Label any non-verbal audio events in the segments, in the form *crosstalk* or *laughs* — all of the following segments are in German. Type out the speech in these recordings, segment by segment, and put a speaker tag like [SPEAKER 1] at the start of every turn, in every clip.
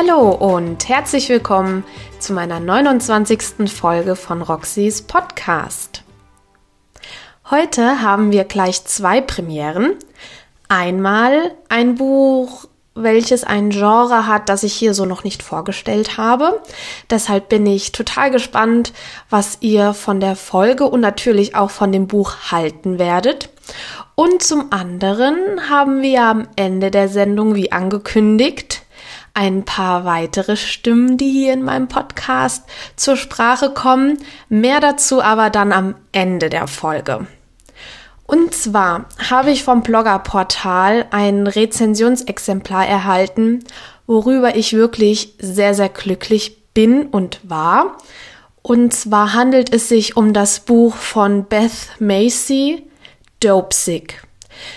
[SPEAKER 1] Hallo und herzlich willkommen zu meiner 29. Folge von Roxys Podcast. Heute haben wir gleich zwei Premieren. Einmal ein Buch, welches ein Genre hat, das ich hier so noch nicht vorgestellt habe. Deshalb bin ich total gespannt, was ihr von der Folge und natürlich auch von dem Buch halten werdet. Und zum anderen haben wir am Ende der Sendung, wie angekündigt, ein paar weitere Stimmen, die hier in meinem Podcast zur Sprache kommen. Mehr dazu aber dann am Ende der Folge. Und zwar habe ich vom Bloggerportal ein Rezensionsexemplar erhalten, worüber ich wirklich sehr, sehr glücklich bin und war. Und zwar handelt es sich um das Buch von Beth Macy, Dopesick.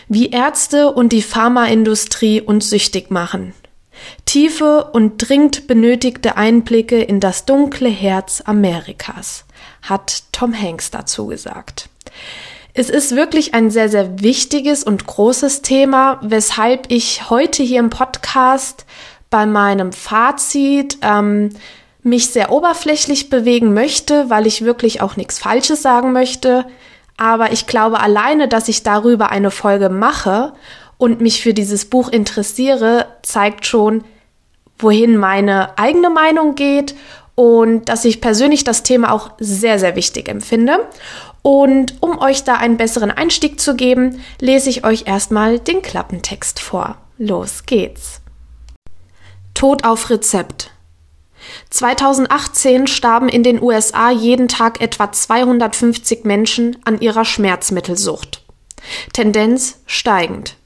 [SPEAKER 1] Wie Ärzte und die Pharmaindustrie uns süchtig machen. Tiefe und dringend benötigte Einblicke in das dunkle Herz Amerikas, hat Tom Hanks dazu gesagt. Es ist wirklich ein sehr, sehr wichtiges und großes Thema, weshalb ich heute hier im Podcast bei meinem Fazit ähm, mich sehr oberflächlich bewegen möchte, weil ich wirklich auch nichts Falsches sagen möchte. Aber ich glaube alleine, dass ich darüber eine Folge mache und mich für dieses Buch interessiere, zeigt schon, wohin meine eigene Meinung geht und dass ich persönlich das Thema auch sehr, sehr wichtig empfinde. Und um euch da einen besseren Einstieg zu geben, lese ich euch erstmal den Klappentext vor. Los geht's. Tod auf Rezept. 2018 starben in den USA jeden Tag etwa 250 Menschen an ihrer Schmerzmittelsucht. Tendenz steigend.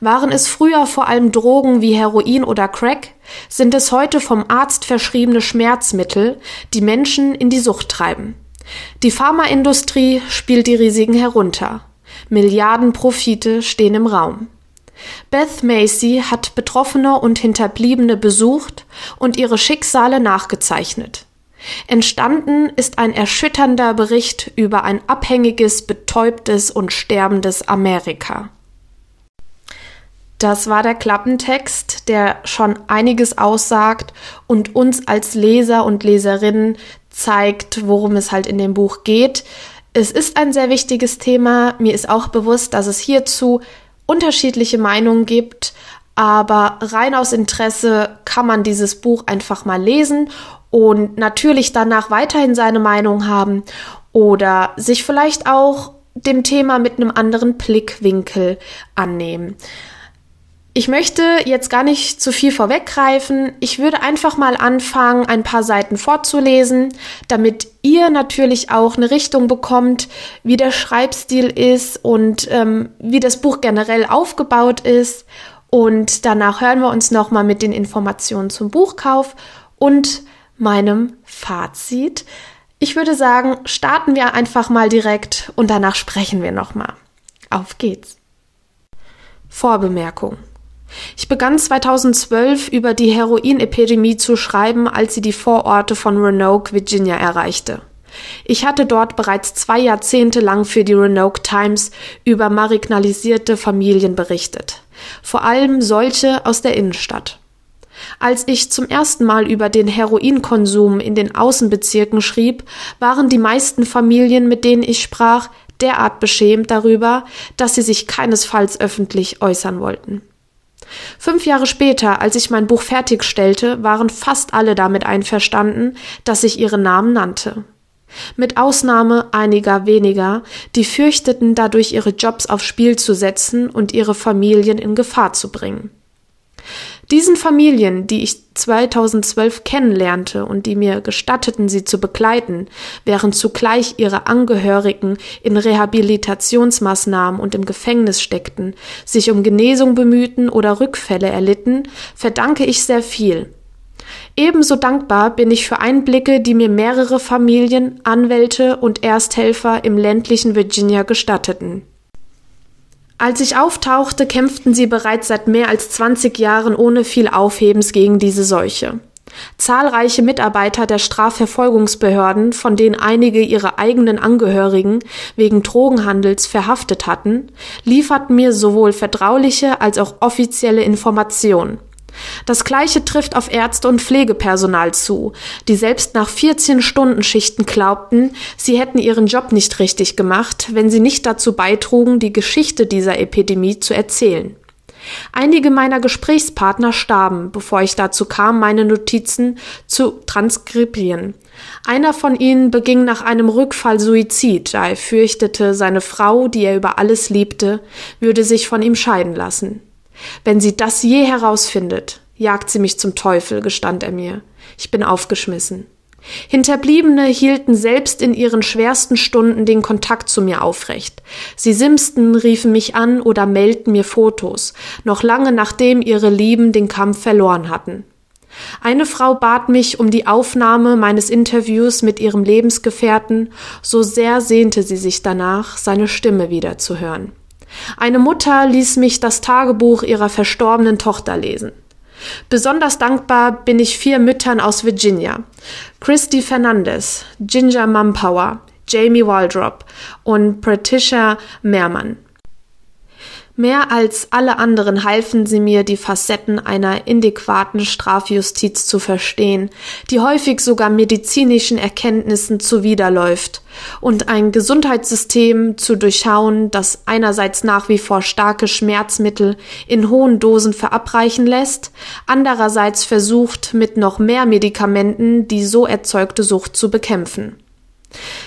[SPEAKER 1] Waren es früher vor allem Drogen wie Heroin oder Crack, sind es heute vom Arzt verschriebene Schmerzmittel, die Menschen in die Sucht treiben. Die Pharmaindustrie spielt die Risiken herunter. Milliarden Profite stehen im Raum. Beth Macy hat Betroffene und Hinterbliebene besucht und ihre Schicksale nachgezeichnet. Entstanden ist ein erschütternder Bericht über ein abhängiges, betäubtes und sterbendes Amerika. Das war der Klappentext, der schon einiges aussagt und uns als Leser und Leserinnen zeigt, worum es halt in dem Buch geht. Es ist ein sehr wichtiges Thema. Mir ist auch bewusst, dass es hierzu unterschiedliche Meinungen gibt, aber rein aus Interesse kann man dieses Buch einfach mal lesen und natürlich danach weiterhin seine Meinung haben oder sich vielleicht auch dem Thema mit einem anderen Blickwinkel annehmen. Ich möchte jetzt gar nicht zu viel vorweggreifen. Ich würde einfach mal anfangen, ein paar Seiten vorzulesen, damit ihr natürlich auch eine Richtung bekommt, wie der Schreibstil ist und ähm, wie das Buch generell aufgebaut ist. Und danach hören wir uns nochmal mit den Informationen zum Buchkauf und meinem Fazit. Ich würde sagen, starten wir einfach mal direkt und danach sprechen wir nochmal. Auf geht's. Vorbemerkung. Ich begann 2012 über die Heroinepidemie zu schreiben, als sie die Vororte von Roanoke, Virginia erreichte. Ich hatte dort bereits zwei Jahrzehnte lang für die Roanoke Times über marginalisierte Familien berichtet, vor allem solche aus der Innenstadt. Als ich zum ersten Mal über den Heroinkonsum in den Außenbezirken schrieb, waren die meisten Familien, mit denen ich sprach, derart beschämt darüber, dass sie sich keinesfalls öffentlich äußern wollten. Fünf Jahre später, als ich mein Buch fertigstellte, waren fast alle damit einverstanden, dass ich ihre Namen nannte. Mit Ausnahme einiger weniger, die fürchteten, dadurch ihre Jobs aufs Spiel zu setzen und ihre Familien in Gefahr zu bringen. Diesen Familien, die ich 2012 kennenlernte und die mir gestatteten, sie zu begleiten, während zugleich ihre Angehörigen in Rehabilitationsmaßnahmen und im Gefängnis steckten, sich um Genesung bemühten oder Rückfälle erlitten, verdanke ich sehr viel. Ebenso dankbar bin ich für Einblicke, die mir mehrere Familien, Anwälte und Ersthelfer im ländlichen Virginia gestatteten. Als ich auftauchte, kämpften sie bereits seit mehr als 20 Jahren ohne viel Aufhebens gegen diese Seuche. Zahlreiche Mitarbeiter der Strafverfolgungsbehörden, von denen einige ihre eigenen Angehörigen wegen Drogenhandels verhaftet hatten, lieferten mir sowohl vertrauliche als auch offizielle Informationen. Das gleiche trifft auf Ärzte und Pflegepersonal zu, die selbst nach 14 Stunden Schichten glaubten, sie hätten ihren Job nicht richtig gemacht, wenn sie nicht dazu beitrugen, die Geschichte dieser Epidemie zu erzählen. Einige meiner Gesprächspartner starben, bevor ich dazu kam, meine Notizen zu transkribieren. Einer von ihnen beging nach einem Rückfall Suizid, da er fürchtete, seine Frau, die er über alles liebte, würde sich von ihm scheiden lassen. Wenn sie das je herausfindet, jagt sie mich zum Teufel, gestand er mir. Ich bin aufgeschmissen. Hinterbliebene hielten selbst in ihren schwersten Stunden den Kontakt zu mir aufrecht. Sie simsten, riefen mich an oder meldeten mir Fotos, noch lange nachdem ihre Lieben den Kampf verloren hatten. Eine Frau bat mich um die Aufnahme meines Interviews mit ihrem Lebensgefährten, so sehr sehnte sie sich danach, seine Stimme wiederzuhören. Eine Mutter ließ mich das Tagebuch ihrer verstorbenen Tochter lesen. Besonders dankbar bin ich vier Müttern aus Virginia. Christy Fernandez, Ginger Mumpower, Jamie Waldrop und Patricia Mehrmann. Mehr als alle anderen halfen sie mir, die Facetten einer indäquaten Strafjustiz zu verstehen, die häufig sogar medizinischen Erkenntnissen zuwiderläuft, und ein Gesundheitssystem zu durchschauen, das einerseits nach wie vor starke Schmerzmittel in hohen Dosen verabreichen lässt, andererseits versucht, mit noch mehr Medikamenten die so erzeugte Sucht zu bekämpfen.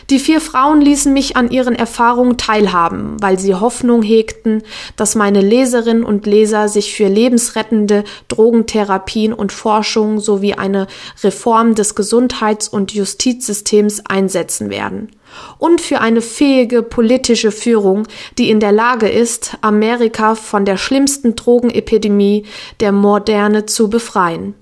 [SPEAKER 1] Die vier Frauen ließen mich an ihren Erfahrungen teilhaben, weil sie Hoffnung hegten, dass meine Leserinnen und Leser sich für lebensrettende Drogentherapien und Forschung sowie eine Reform des Gesundheits- und Justizsystems einsetzen werden. Und für eine fähige politische Führung, die in der Lage ist, Amerika von der schlimmsten Drogenepidemie der Moderne zu befreien.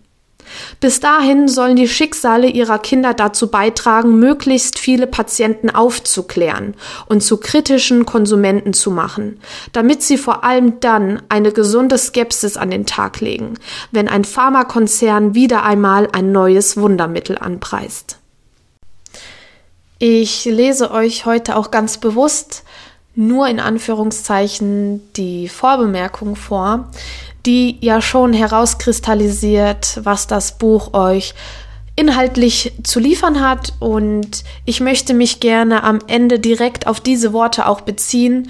[SPEAKER 1] Bis dahin sollen die Schicksale ihrer Kinder dazu beitragen, möglichst viele Patienten aufzuklären und zu kritischen Konsumenten zu machen, damit sie vor allem dann eine gesunde Skepsis an den Tag legen, wenn ein Pharmakonzern wieder einmal ein neues Wundermittel anpreist. Ich lese euch heute auch ganz bewusst nur in Anführungszeichen die Vorbemerkung vor, die ja schon herauskristallisiert, was das Buch euch inhaltlich zu liefern hat. Und ich möchte mich gerne am Ende direkt auf diese Worte auch beziehen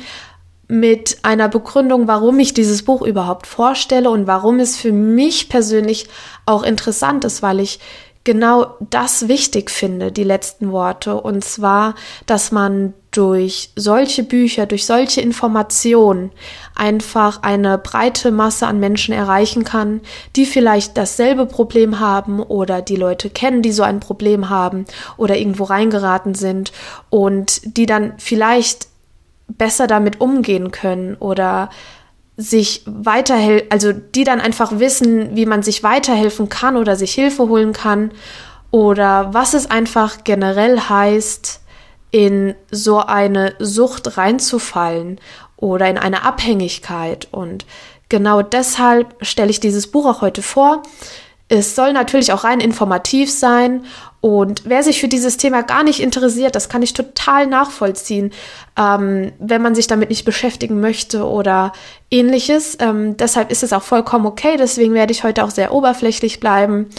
[SPEAKER 1] mit einer Begründung, warum ich dieses Buch überhaupt vorstelle und warum es für mich persönlich auch interessant ist, weil ich genau das wichtig finde, die letzten Worte. Und zwar, dass man durch solche Bücher, durch solche Informationen einfach eine breite Masse an Menschen erreichen kann, die vielleicht dasselbe Problem haben oder die Leute kennen, die so ein Problem haben oder irgendwo reingeraten sind und die dann vielleicht besser damit umgehen können oder sich weiterhelfen, also die dann einfach wissen, wie man sich weiterhelfen kann oder sich Hilfe holen kann oder was es einfach generell heißt, in so eine Sucht reinzufallen oder in eine Abhängigkeit. Und genau deshalb stelle ich dieses Buch auch heute vor. Es soll natürlich auch rein informativ sein und wer sich für dieses Thema gar nicht interessiert, das kann ich total nachvollziehen, ähm, wenn man sich damit nicht beschäftigen möchte oder ähnliches. Ähm, deshalb ist es auch vollkommen okay. Deswegen werde ich heute auch sehr oberflächlich bleiben.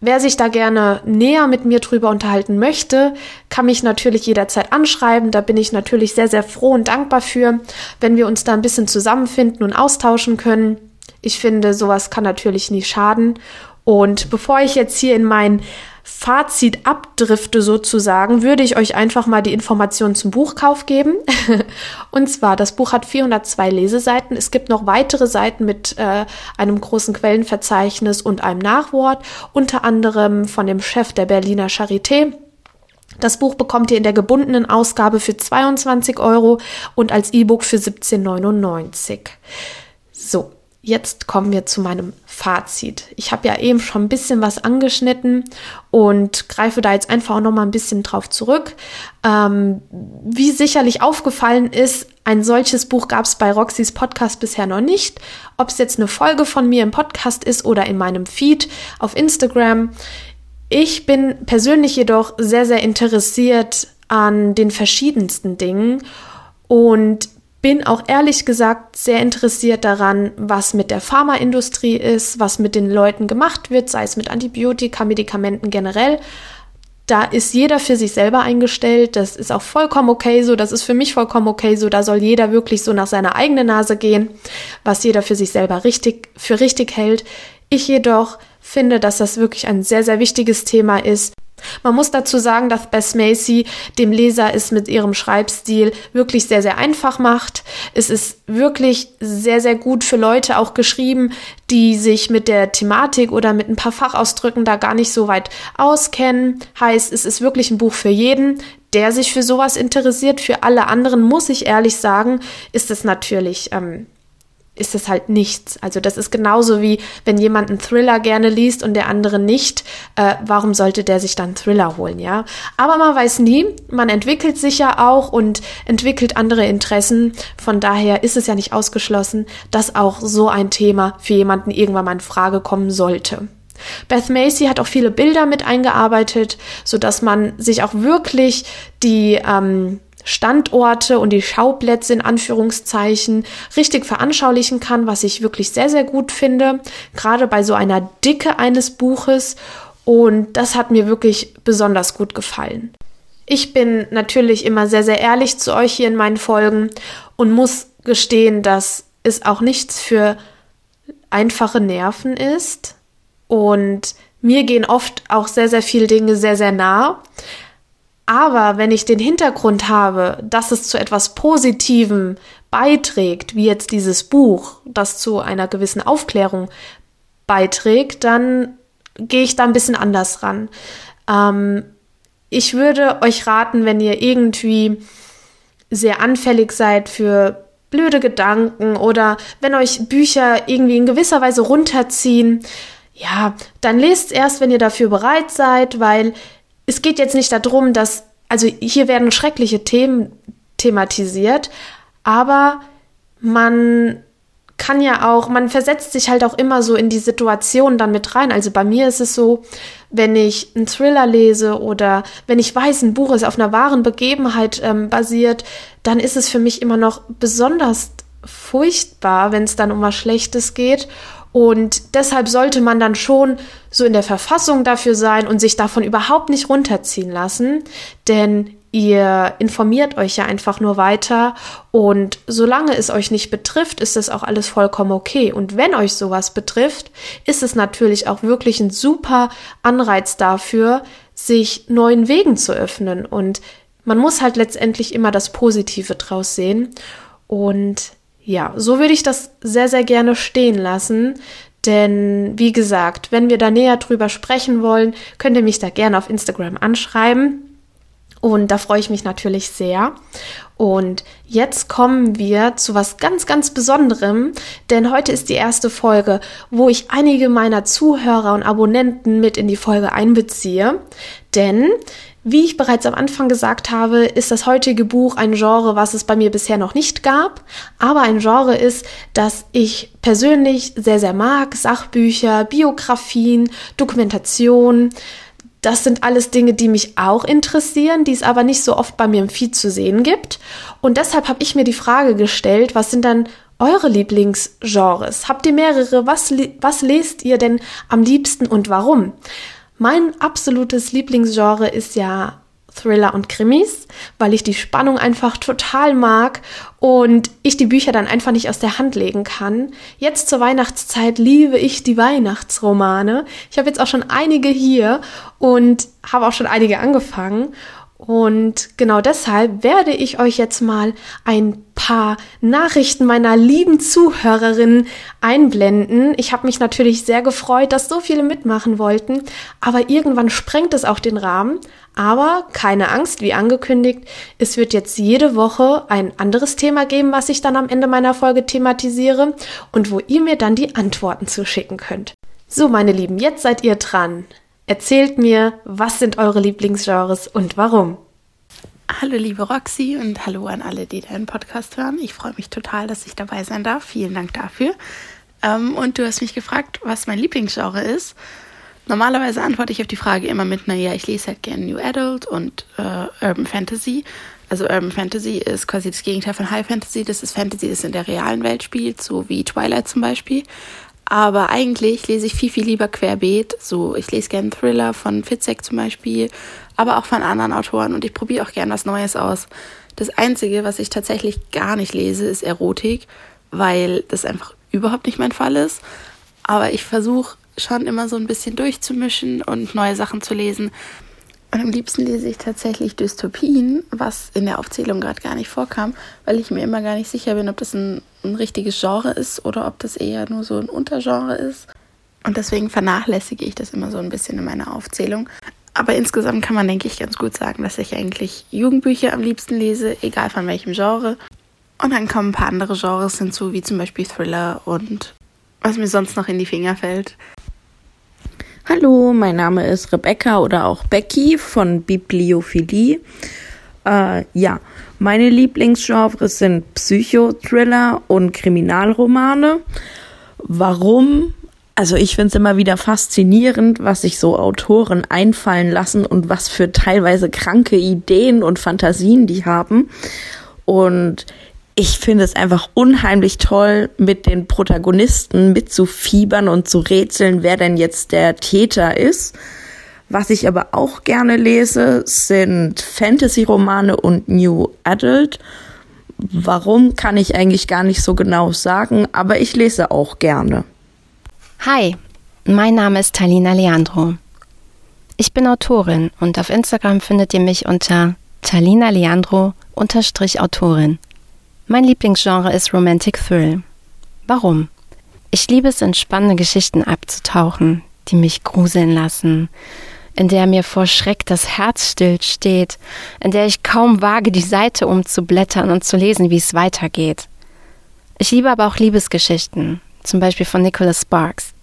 [SPEAKER 1] Wer sich da gerne näher mit mir drüber unterhalten möchte, kann mich natürlich jederzeit anschreiben. Da bin ich natürlich sehr, sehr froh und dankbar für, wenn wir uns da ein bisschen zusammenfinden und austauschen können. Ich finde, sowas kann natürlich nie schaden. Und bevor ich jetzt hier in mein Fazit abdrifte sozusagen, würde ich euch einfach mal die Informationen zum Buchkauf geben. *laughs* und zwar, das Buch hat 402 Leseseiten. Es gibt noch weitere Seiten mit äh, einem großen Quellenverzeichnis und einem Nachwort, unter anderem von dem Chef der Berliner Charité. Das Buch bekommt ihr in der gebundenen Ausgabe für 22 Euro und als E-Book für 17,99. So, jetzt kommen wir zu meinem Fazit. Ich habe ja eben schon ein bisschen was angeschnitten und greife da jetzt einfach auch noch mal ein bisschen drauf zurück. Ähm, wie sicherlich aufgefallen ist, ein solches Buch gab es bei Roxys Podcast bisher noch nicht. Ob es jetzt eine Folge von mir im Podcast ist oder in meinem Feed auf Instagram. Ich bin persönlich jedoch sehr, sehr interessiert an den verschiedensten Dingen und bin auch ehrlich gesagt sehr interessiert daran, was mit der Pharmaindustrie ist, was mit den Leuten gemacht wird, sei es mit Antibiotika, Medikamenten generell. Da ist jeder für sich selber eingestellt. Das ist auch vollkommen okay so. Das ist für mich vollkommen okay so. Da soll jeder wirklich so nach seiner eigenen Nase gehen, was jeder für sich selber richtig, für richtig hält. Ich jedoch finde, dass das wirklich ein sehr, sehr wichtiges Thema ist man muss dazu sagen, dass Bess Macy dem Leser es mit ihrem Schreibstil wirklich sehr, sehr einfach macht. Es ist wirklich sehr, sehr gut für Leute auch geschrieben, die sich mit der Thematik oder mit ein paar Fachausdrücken da gar nicht so weit auskennen. Heißt, es ist wirklich ein Buch für jeden, der sich für sowas interessiert. Für alle anderen, muss ich ehrlich sagen, ist es natürlich ähm, ist es halt nichts. Also das ist genauso wie wenn jemand einen Thriller gerne liest und der andere nicht. Äh, warum sollte der sich dann Thriller holen, ja? Aber man weiß nie, man entwickelt sich ja auch und entwickelt andere Interessen. Von daher ist es ja nicht ausgeschlossen, dass auch so ein Thema für jemanden irgendwann mal in Frage kommen sollte. Beth Macy hat auch viele Bilder mit eingearbeitet, so dass man sich auch wirklich die ähm, Standorte und die Schauplätze in Anführungszeichen richtig veranschaulichen kann, was ich wirklich sehr, sehr gut finde, gerade bei so einer Dicke eines Buches. Und das hat mir wirklich besonders gut gefallen. Ich bin natürlich immer sehr, sehr ehrlich zu euch hier in meinen Folgen und muss gestehen, dass es auch nichts für einfache Nerven ist. Und mir gehen oft auch sehr, sehr viele Dinge sehr, sehr nah. Aber wenn ich den Hintergrund habe, dass es zu etwas Positivem beiträgt, wie jetzt dieses Buch, das zu einer gewissen Aufklärung beiträgt, dann gehe ich da ein bisschen anders ran. Ähm, ich würde euch raten, wenn ihr irgendwie sehr anfällig seid für blöde Gedanken oder wenn euch Bücher irgendwie in gewisser Weise runterziehen, ja, dann lest erst, wenn ihr dafür bereit seid, weil es geht jetzt nicht darum, dass, also hier werden schreckliche Themen thematisiert, aber man kann ja auch, man versetzt sich halt auch immer so in die Situation dann mit rein. Also bei mir ist es so, wenn ich einen Thriller lese oder wenn ich weiß, ein Buch ist auf einer wahren Begebenheit ähm, basiert, dann ist es für mich immer noch besonders furchtbar, wenn es dann um was Schlechtes geht. Und deshalb sollte man dann schon so in der Verfassung dafür sein und sich davon überhaupt nicht runterziehen lassen, denn ihr informiert euch ja einfach nur weiter. Und solange es euch nicht betrifft, ist das auch alles vollkommen okay. Und wenn euch sowas betrifft, ist es natürlich auch wirklich ein super Anreiz dafür, sich neuen Wegen zu öffnen. Und man muss halt letztendlich immer das Positive draus sehen. Und ja, so würde ich das sehr, sehr gerne stehen lassen. Denn wie gesagt, wenn wir da näher drüber sprechen wollen, könnt ihr mich da gerne auf Instagram anschreiben. Und da freue ich mich natürlich sehr. Und jetzt kommen wir zu was ganz, ganz Besonderem, denn heute ist die erste Folge, wo ich einige meiner Zuhörer und Abonnenten mit in die Folge einbeziehe. Denn wie ich bereits am Anfang gesagt habe, ist das heutige Buch ein Genre, was es bei mir bisher noch nicht gab, aber ein Genre ist, das ich persönlich sehr, sehr mag. Sachbücher, Biografien, Dokumentation. Das sind alles Dinge, die mich auch interessieren, die es aber nicht so oft bei mir im Feed zu sehen gibt. Und deshalb habe ich mir die Frage gestellt, was sind dann eure Lieblingsgenres? Habt ihr mehrere? Was, was lest ihr denn am liebsten und warum? Mein absolutes Lieblingsgenre ist ja Thriller und Krimis, weil ich die Spannung einfach total mag und ich die Bücher dann einfach nicht aus der Hand legen kann. Jetzt zur Weihnachtszeit liebe ich die Weihnachtsromane. Ich habe jetzt auch schon einige hier und habe auch schon einige angefangen und genau deshalb werde ich euch jetzt mal ein paar Nachrichten meiner lieben Zuhörerinnen einblenden. Ich habe mich natürlich sehr gefreut, dass so viele mitmachen wollten, aber irgendwann sprengt es auch den Rahmen. Aber keine Angst, wie angekündigt, es wird jetzt jede Woche ein anderes Thema geben, was ich dann am Ende meiner Folge thematisiere und wo ihr mir dann die Antworten zuschicken könnt. So, meine Lieben, jetzt seid ihr dran. Erzählt mir, was sind eure Lieblingsgenres und warum?
[SPEAKER 2] Hallo liebe Roxy und hallo an alle, die deinen Podcast hören. Ich freue mich total, dass ich dabei sein darf. Vielen Dank dafür. Ähm, und du hast mich gefragt, was mein Lieblingsgenre ist. Normalerweise antworte ich auf die Frage immer mit, naja, ich lese halt gerne New Adult und äh, Urban Fantasy. Also Urban Fantasy ist quasi das Gegenteil von High Fantasy. Das ist Fantasy, das in der realen Welt spielt, so wie Twilight zum Beispiel. Aber eigentlich lese ich viel, viel lieber querbeet. So, ich lese gerne Thriller von Fitzek zum Beispiel, aber auch von anderen Autoren und ich probiere auch gerne was Neues aus. Das Einzige, was ich tatsächlich gar nicht lese, ist Erotik, weil das einfach überhaupt nicht mein Fall ist. Aber ich versuche schon immer so ein bisschen durchzumischen und neue Sachen zu lesen. Und am liebsten lese ich tatsächlich Dystopien, was in der Aufzählung gerade gar nicht vorkam, weil ich mir immer gar nicht sicher bin, ob das ein, ein richtiges Genre ist oder ob das eher nur so ein Untergenre ist. Und deswegen vernachlässige ich das immer so ein bisschen in meiner Aufzählung. Aber insgesamt kann man, denke ich, ganz gut sagen, dass ich eigentlich Jugendbücher am liebsten lese, egal von welchem Genre. Und dann kommen ein paar andere Genres hinzu, wie zum Beispiel Thriller und was mir sonst noch in die Finger fällt.
[SPEAKER 3] Hallo, mein Name ist Rebecca oder auch Becky von Bibliophilie. Äh, ja, meine Lieblingsgenres sind Psychothriller und Kriminalromane. Warum? Also ich finde es immer wieder faszinierend, was sich so Autoren einfallen lassen und was für teilweise kranke Ideen und Fantasien die haben. Und ich finde es einfach unheimlich toll, mit den Protagonisten mitzufiebern und zu rätseln, wer denn jetzt der Täter ist. Was ich aber auch gerne lese, sind Fantasy-Romane und New Adult. Warum kann ich eigentlich gar nicht so genau sagen, aber ich lese auch gerne.
[SPEAKER 4] Hi, mein Name ist Talina Leandro. Ich bin Autorin und auf Instagram findet ihr mich unter Talina Leandro Autorin. Mein Lieblingsgenre ist Romantic Thrill. Warum? Ich liebe es, in spannende Geschichten abzutauchen, die mich gruseln lassen, in der mir vor Schreck das Herz stillsteht, in der ich kaum wage, die Seite umzublättern und zu lesen, wie es weitergeht. Ich liebe aber auch Liebesgeschichten, zum Beispiel von Nicholas Sparks.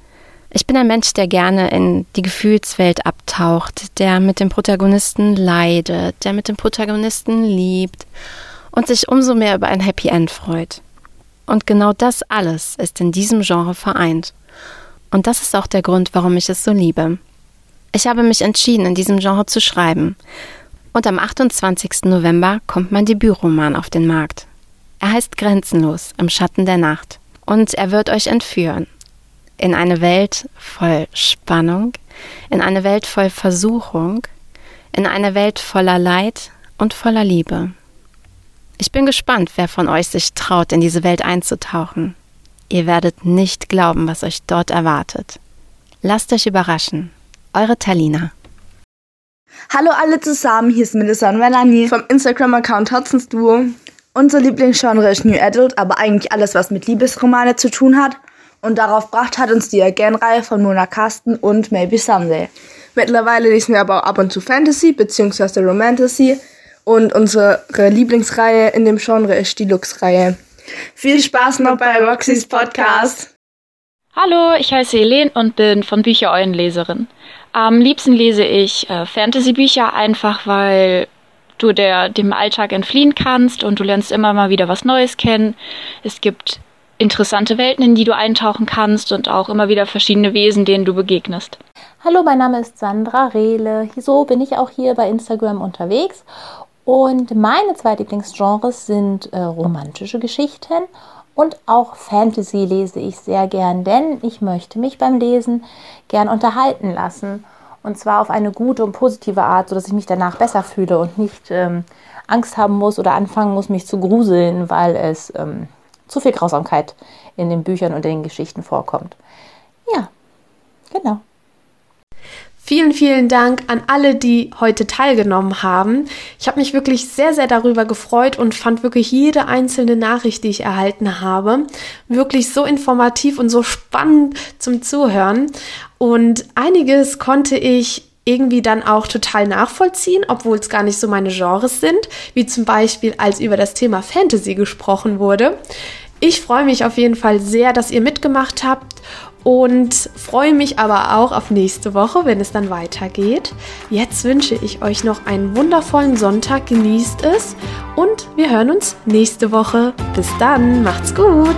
[SPEAKER 4] Ich bin ein Mensch, der gerne in die Gefühlswelt abtaucht, der mit dem Protagonisten leidet, der mit dem Protagonisten liebt und sich umso mehr über ein Happy End freut. Und genau das alles ist in diesem Genre vereint. Und das ist auch der Grund, warum ich es so liebe. Ich habe mich entschieden, in diesem Genre zu schreiben. Und am 28. November kommt mein Debütroman auf den Markt. Er heißt Grenzenlos im Schatten der Nacht. Und er wird euch entführen. In eine Welt voll Spannung, in eine Welt voll Versuchung, in eine Welt voller Leid und voller Liebe. Ich bin gespannt, wer von euch sich traut, in diese Welt einzutauchen. Ihr werdet nicht glauben, was euch dort erwartet. Lasst euch überraschen. Eure Talina.
[SPEAKER 5] Hallo alle zusammen, hier ist Melissa und Melanie vom Instagram-Account Hotzens Duo. Unser Lieblingsgenre ist New Adult, aber eigentlich alles, was mit Liebesromane zu tun hat. Und darauf bracht hat uns die Again-Reihe von Mona Carsten und Maybe Someday. Mittlerweile lesen wir aber auch ab und zu Fantasy bzw. Romantasy, und unsere Lieblingsreihe in dem Genre ist die Lux-Reihe. Viel Spaß noch bei Roxys Podcast.
[SPEAKER 6] Hallo, ich heiße Helene und bin von Büchereulenleserin. Am liebsten lese ich äh, Fantasy-Bücher einfach, weil du der, dem Alltag entfliehen kannst und du lernst immer mal wieder was Neues kennen. Es gibt interessante Welten, in die du eintauchen kannst und auch immer wieder verschiedene Wesen, denen du begegnest.
[SPEAKER 7] Hallo, mein Name ist Sandra Rehle. So bin ich auch hier bei Instagram unterwegs und meine zwei Lieblingsgenres sind äh, romantische Geschichten und auch Fantasy lese ich sehr gern, denn ich möchte mich beim Lesen gern unterhalten lassen. Und zwar auf eine gute und positive Art, sodass ich mich danach besser fühle und nicht ähm, Angst haben muss oder anfangen muss, mich zu gruseln, weil es ähm, zu viel Grausamkeit in den Büchern und in den Geschichten vorkommt. Ja, genau.
[SPEAKER 1] Vielen, vielen Dank an alle, die heute teilgenommen haben. Ich habe mich wirklich sehr, sehr darüber gefreut und fand wirklich jede einzelne Nachricht, die ich erhalten habe, wirklich so informativ und so spannend zum Zuhören. Und einiges konnte ich irgendwie dann auch total nachvollziehen, obwohl es gar nicht so meine Genres sind, wie zum Beispiel als über das Thema Fantasy gesprochen wurde. Ich freue mich auf jeden Fall sehr, dass ihr mitgemacht habt und freue mich aber auch auf nächste Woche, wenn es dann weitergeht. Jetzt wünsche ich euch noch einen wundervollen Sonntag, genießt es und wir hören uns nächste Woche. Bis dann, macht's gut!